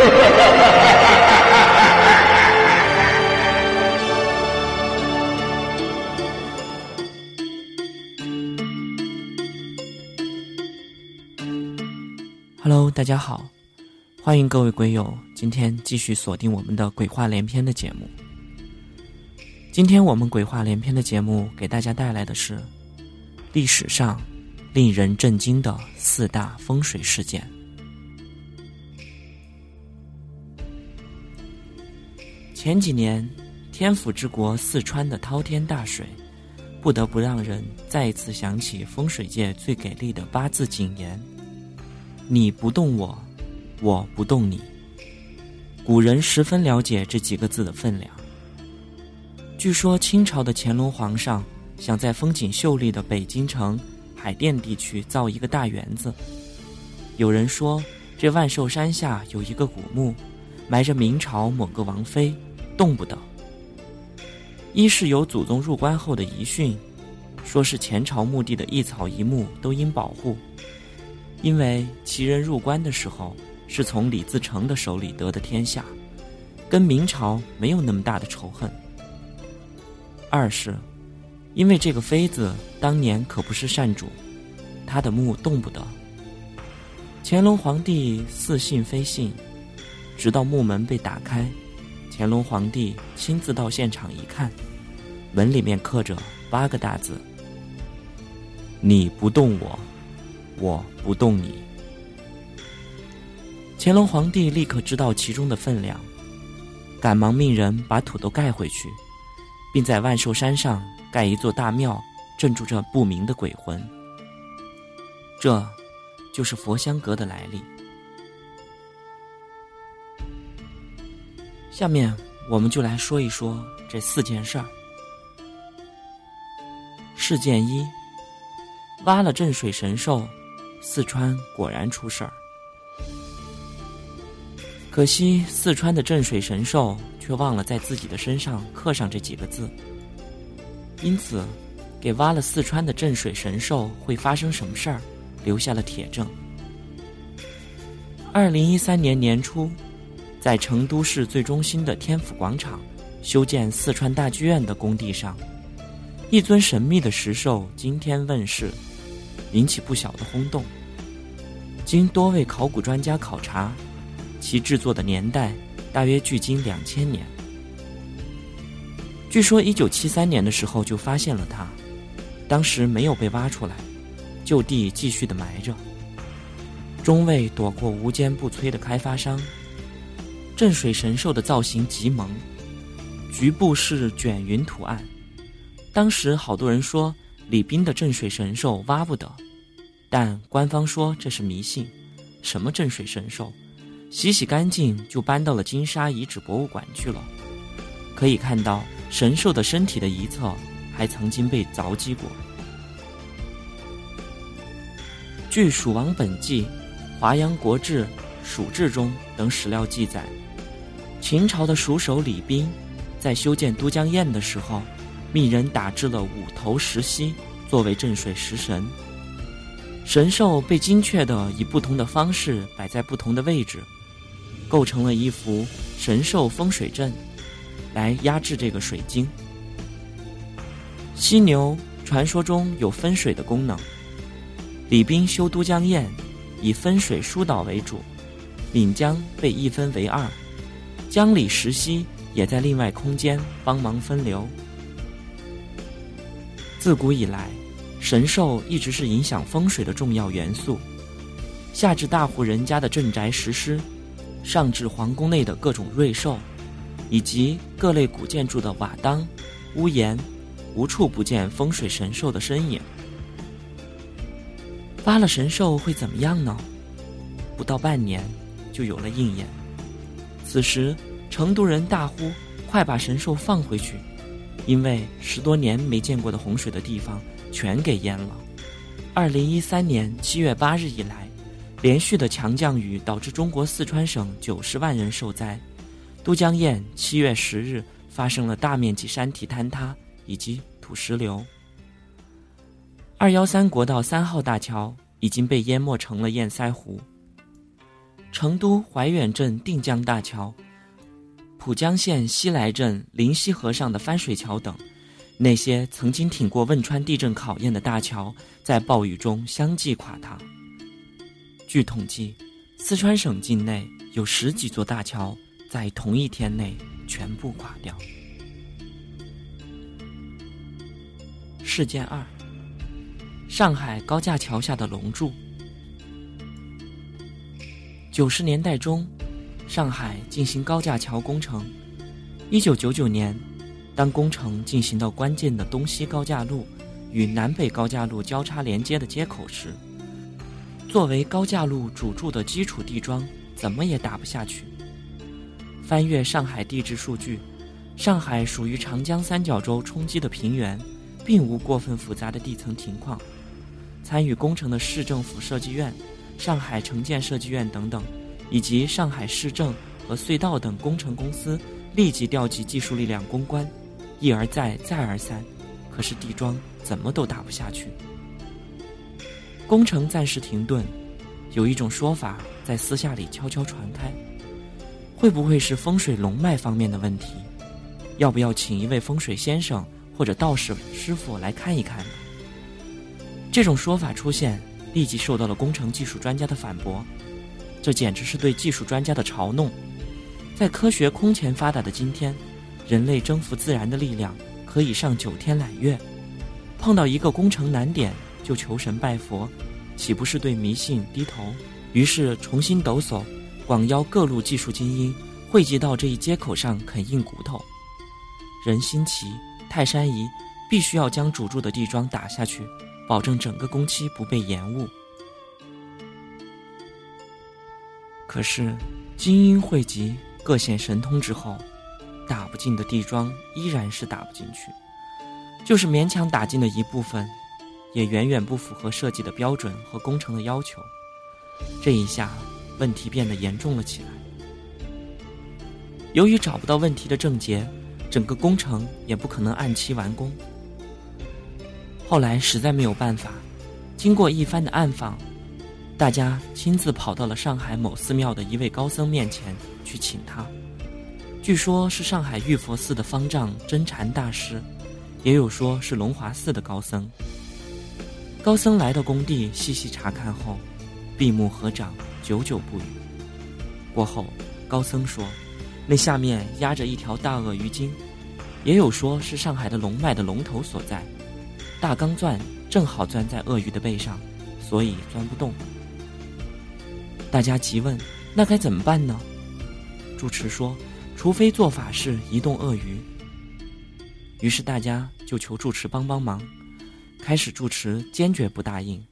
哈喽大家好欢迎各位鬼友今天继续锁定我们的鬼话连篇的节目。今天我们鬼话连篇的节目给大家带来的是历史上令人震惊的四大风水事件。前几年，天府之国四川的滔天大水，不得不让人再一次想起风水界最给力的八字警言。你不动我，我不动你。古人十分了解这几个字的分量。据说清朝的乾隆皇上想在风景秀丽的北京城、海淀地区造一个大园子。有人说，这万寿山下有一个古墓，埋着明朝某个王妃，动不得。一是有祖宗入关后的遗训，说是前朝墓地的一草一木都应保护。因为其人入关的时候是从李自成的手里得的天下，跟明朝没有那么大的仇恨。二是，因为这个妃子当年可不是善主，她的墓动不得。乾隆皇帝似信非信，直到墓门被打开，乾隆皇帝亲自到现场一看，门里面刻着八个大字：“你不动我。”我不动你。乾隆皇帝立刻知道其中的分量，赶忙命人把土都盖回去，并在万寿山上盖一座大庙，镇住这不明的鬼魂。这，就是佛香阁的来历。下面我们就来说一说这四件事儿。事件一：挖了镇水神兽。四川果然出事儿，可惜四川的镇水神兽却忘了在自己的身上刻上这几个字，因此，给挖了四川的镇水神兽会发生什么事儿留下了铁证。二零一三年年初，在成都市最中心的天府广场修建四川大剧院的工地上，一尊神秘的石兽惊天问世。引起不小的轰动。经多位考古专家考察，其制作的年代大约距今两千年。据说一九七三年的时候就发现了它，当时没有被挖出来，就地继续的埋着，终未躲过无坚不摧的开发商。镇水神兽的造型极萌，局部是卷云图案，当时好多人说。李斌的镇水神兽挖不得，但官方说这是迷信。什么镇水神兽，洗洗干净就搬到了金沙遗址博物馆去了。可以看到神兽的身体的一侧还曾经被凿击过。据《蜀王本纪》《华阳国志》《蜀志》中等史料记载，秦朝的蜀首李冰在修建都江堰的时候。命人打制了五头石犀作为镇水石神，神兽被精确的以不同的方式摆在不同的位置，构成了一幅神兽风水阵，来压制这个水晶。犀牛传说中有分水的功能，李冰修都江堰以分水疏导为主，岷江被一分为二，江里石溪也在另外空间帮忙分流。自古以来，神兽一直是影响风水的重要元素。下至大户人家的镇宅石狮，上至皇宫内的各种瑞兽，以及各类古建筑的瓦当、屋檐，无处不见风水神兽的身影。发了神兽会怎么样呢？不到半年，就有了应验。此时，成都人大呼：“快把神兽放回去！”因为十多年没见过的洪水的地方全给淹了。二零一三年七月八日以来，连续的强降雨导致中国四川省九十万人受灾。都江堰七月十日发生了大面积山体坍塌以及土石流。二幺三国道三号大桥已经被淹没成了堰塞湖。成都怀远镇定江大桥。浦江县西来镇灵溪河上的翻水桥等，那些曾经挺过汶川地震考验的大桥，在暴雨中相继垮塌。据统计，四川省境内有十几座大桥在同一天内全部垮掉。事件二：上海高架桥下的龙柱。九十年代中，上海进行高架桥工程。一九九九年，当工程进行到关键的东西高架路与南北高架路交叉连接的接口时，作为高架路主柱的基础地桩怎么也打不下去。翻阅上海地质数据，上海属于长江三角洲冲积的平原，并无过分复杂的地层情况。参与工程的市政府设计院。上海城建设计院等等，以及上海市政和隧道等工程公司立即调集技术力量攻关，一而再，再而三，可是地桩怎么都打不下去。工程暂时停顿，有一种说法在私下里悄悄传开，会不会是风水龙脉方面的问题？要不要请一位风水先生或者道士师傅来看一看呢？这种说法出现。立即受到了工程技术专家的反驳，这简直是对技术专家的嘲弄。在科学空前发达的今天，人类征服自然的力量可以上九天揽月，碰到一个工程难点就求神拜佛，岂不是对迷信低头？于是重新抖擞，广邀各路技术精英汇集到这一接口上啃硬骨头。人心齐、泰山移必须要将主柱的地桩打下去。保证整个工期不被延误。可是，精英汇集，各显神通之后，打不进的地桩依然是打不进去。就是勉强打进的一部分，也远远不符合设计的标准和工程的要求。这一下，问题变得严重了起来。由于找不到问题的症结，整个工程也不可能按期完工。后来实在没有办法，经过一番的暗访，大家亲自跑到了上海某寺庙的一位高僧面前去请他。据说是上海玉佛寺的方丈真禅大师，也有说是龙华寺的高僧。高僧来到工地细细查看后，闭目合掌，久久不语。过后，高僧说，那下面压着一条大鳄鱼精，也有说是上海的龙脉的龙头所在。大钢钻正好钻在鳄鱼的背上，所以钻不动。大家急问：“那该怎么办呢？”住持说：“除非做法事移动鳄鱼。”于是大家就求住持帮帮忙。开始住持坚决不答应，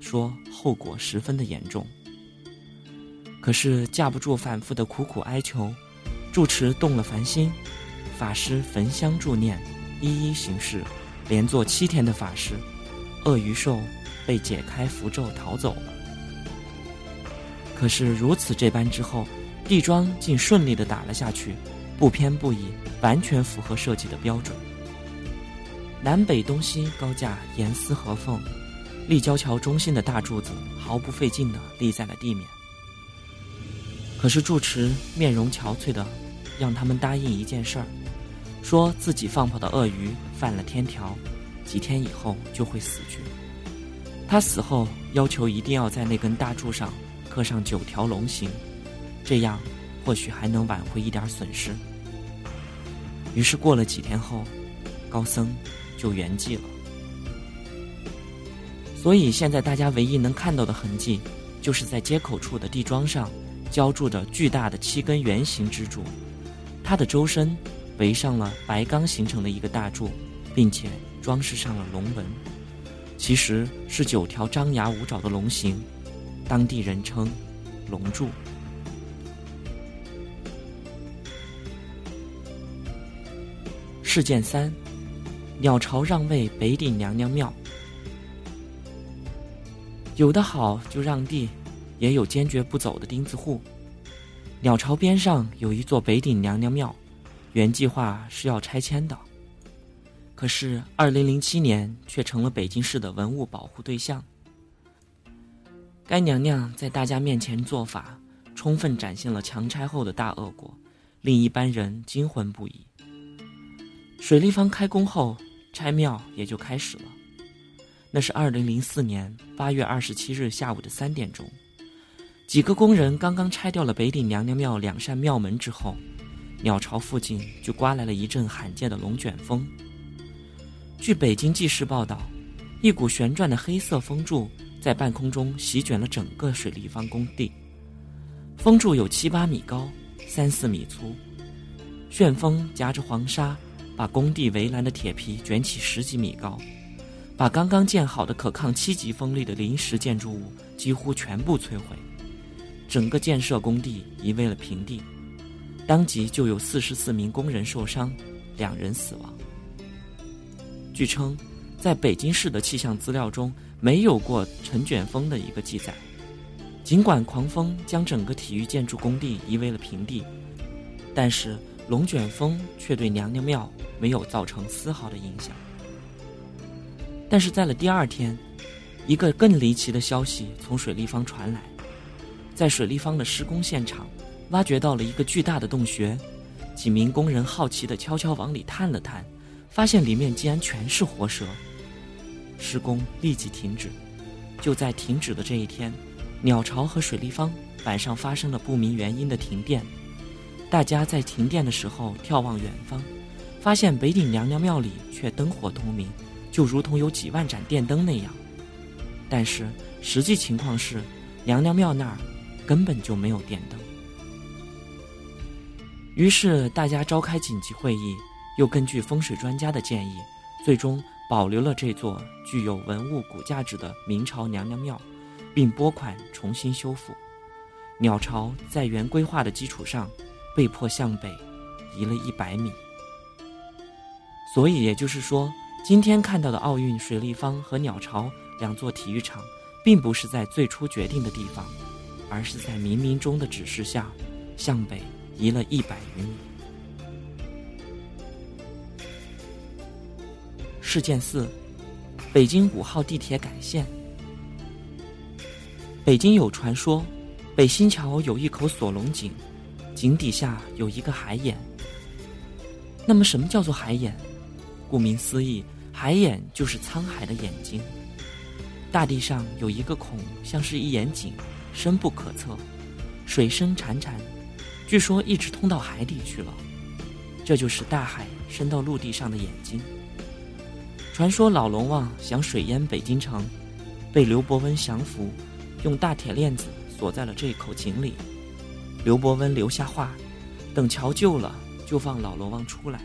说后果十分的严重。可是架不住反复的苦苦哀求，住持动了凡心，法师焚香助念，一一行事。连做七天的法事，鳄鱼兽被解开符咒逃走了。可是如此这般之后，地桩竟顺利的打了下去，不偏不倚，完全符合设计的标准。南北东西高架严丝合缝，立交桥中心的大柱子毫不费劲的立在了地面。可是住持面容憔悴的，让他们答应一件事儿。说自己放跑的鳄鱼犯了天条，几天以后就会死去。他死后要求一定要在那根大柱上刻上九条龙形，这样或许还能挽回一点损失。于是过了几天后，高僧就圆寂了。所以现在大家唯一能看到的痕迹，就是在接口处的地桩上浇筑着巨大的七根圆形支柱，它的周身。围上了白钢形成的一个大柱，并且装饰上了龙纹，其实是九条张牙舞爪的龙形，当地人称“龙柱”。事件三：鸟巢让位北顶娘娘庙。有的好就让地，也有坚决不走的钉子户。鸟巢边上有一座北顶娘娘庙。原计划是要拆迁的，可是二零零七年却成了北京市的文物保护对象。该娘娘在大家面前做法，充分展现了强拆后的大恶果，令一般人惊魂不已。水立方开工后，拆庙也就开始了。那是二零零四年八月二十七日下午的三点钟，几个工人刚刚拆掉了北顶娘娘庙两扇庙门之后，鸟巢附近就刮来了一阵罕见的龙卷风。据北京纪事报道，一股旋转的黑色风柱在半空中席卷了整个水立方工地。风柱有七八米高，三四米粗，旋风夹着黄沙，把工地围栏的铁皮卷起十几米高，把刚刚建好的可抗七级风力的临时建筑物几乎全部摧毁，整个建设工地夷为了平地，当即就有四十四名工人受伤，两人死亡。据称，在北京市的气象资料中没有过陈卷风的一个记载。尽管狂风将整个体育建筑工地夷为了平地，但是龙卷风却对娘娘庙没有造成丝毫的影响。但是在了第二天，一个更离奇的消息从水立方传来，在水立方的施工现场，挖掘到了一个巨大的洞穴，几名工人好奇地悄悄往里探了探，发现里面竟然全是活蛇。施工立即停止，就在停止的这一天。鸟巢和水立方晚上发生了不明原因的停电，大家在停电的时候眺望远方，发现北顶娘娘庙里却灯火通明，就如同有几万盏电灯那样。但是实际情况是，娘娘庙那儿根本就没有电灯。于是大家召开紧急会议，又根据风水专家的建议，最终保留了这座具有文物古价值的明朝娘娘庙。并拨款重新修复，鸟巢在原规划的基础上，被迫向北移了一百米。所以也就是说，今天看到的奥运水立方和鸟巢两座体育场，并不是在最初决定的地方，而是在冥冥中的指示下，向北移了一百余米。事件四：北京五号地铁改线。北京有传说，北新桥有一口锁龙井，井底下有一个海眼。那么，什么叫做海眼？顾名思义，海眼就是沧海的眼睛。大地上有一个孔，像是一眼井，深不可测，水声潺潺，据说一直通到海底去了。这就是大海伸到陆地上的眼睛。传说老龙王想水淹北京城，被刘伯温降服。用大铁链子锁在了这口井里。刘伯温留下话，等桥旧了就放老龙王出来。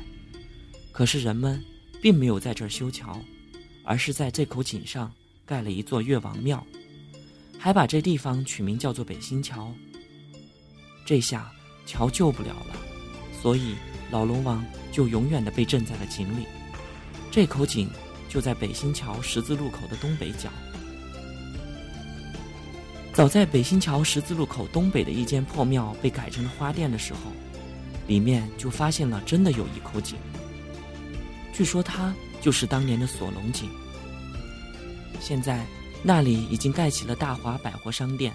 可是人们并没有在这儿修桥，而是在这口井上盖了一座岳王庙，还把这地方取名叫做北新桥。这下桥救不了了，所以老龙王就永远的被镇在了井里。这口井就在北新桥十字路口的东北角。早在北新桥十字路口东北的一间破庙被改成了花店的时候，里面就发现了真的有一口井。据说它就是当年的锁龙井。现在那里已经盖起了大华百货商店，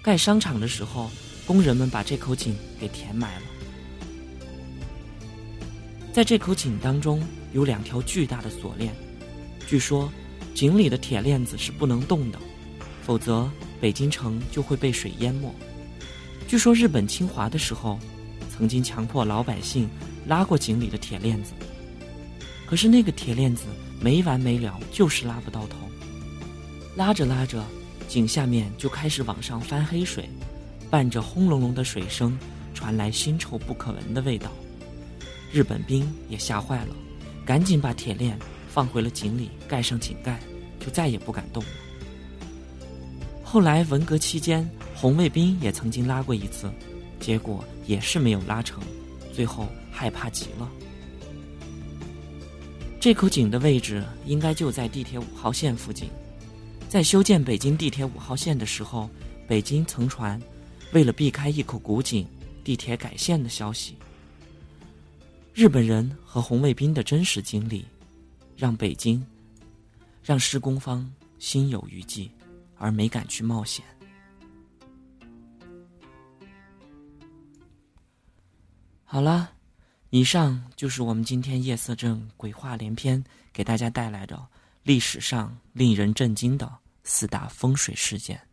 盖商场的时候，工人们把这口井给填埋了。在这口井当中有两条巨大的锁链，据说井里的铁链子是不能动的，否则。北京城就会被水淹没。据说日本侵华的时候，曾经强迫老百姓拉过井里的铁链子，可是那个铁链子没完没了，就是拉不到头。拉着拉着，井下面就开始往上翻黑水，伴着轰隆隆的水声，传来腥臭不可闻的味道。日本兵也吓坏了，赶紧把铁链放回了井里，盖上井盖，就再也不敢动了。后来文革期间，红卫兵也曾经拉过一次，结果也是没有拉成，最后害怕极了。这口井的位置应该就在地铁五号线附近，在修建北京地铁五号线的时候，北京曾传，为了避开一口古井，地铁改线的消息。日本人和红卫兵的真实经历，让北京，让施工方心有余悸。而没敢去冒险。好了，以上就是我们今天夜色镇鬼话连篇给大家带来的历史上令人震惊的四大风水事件。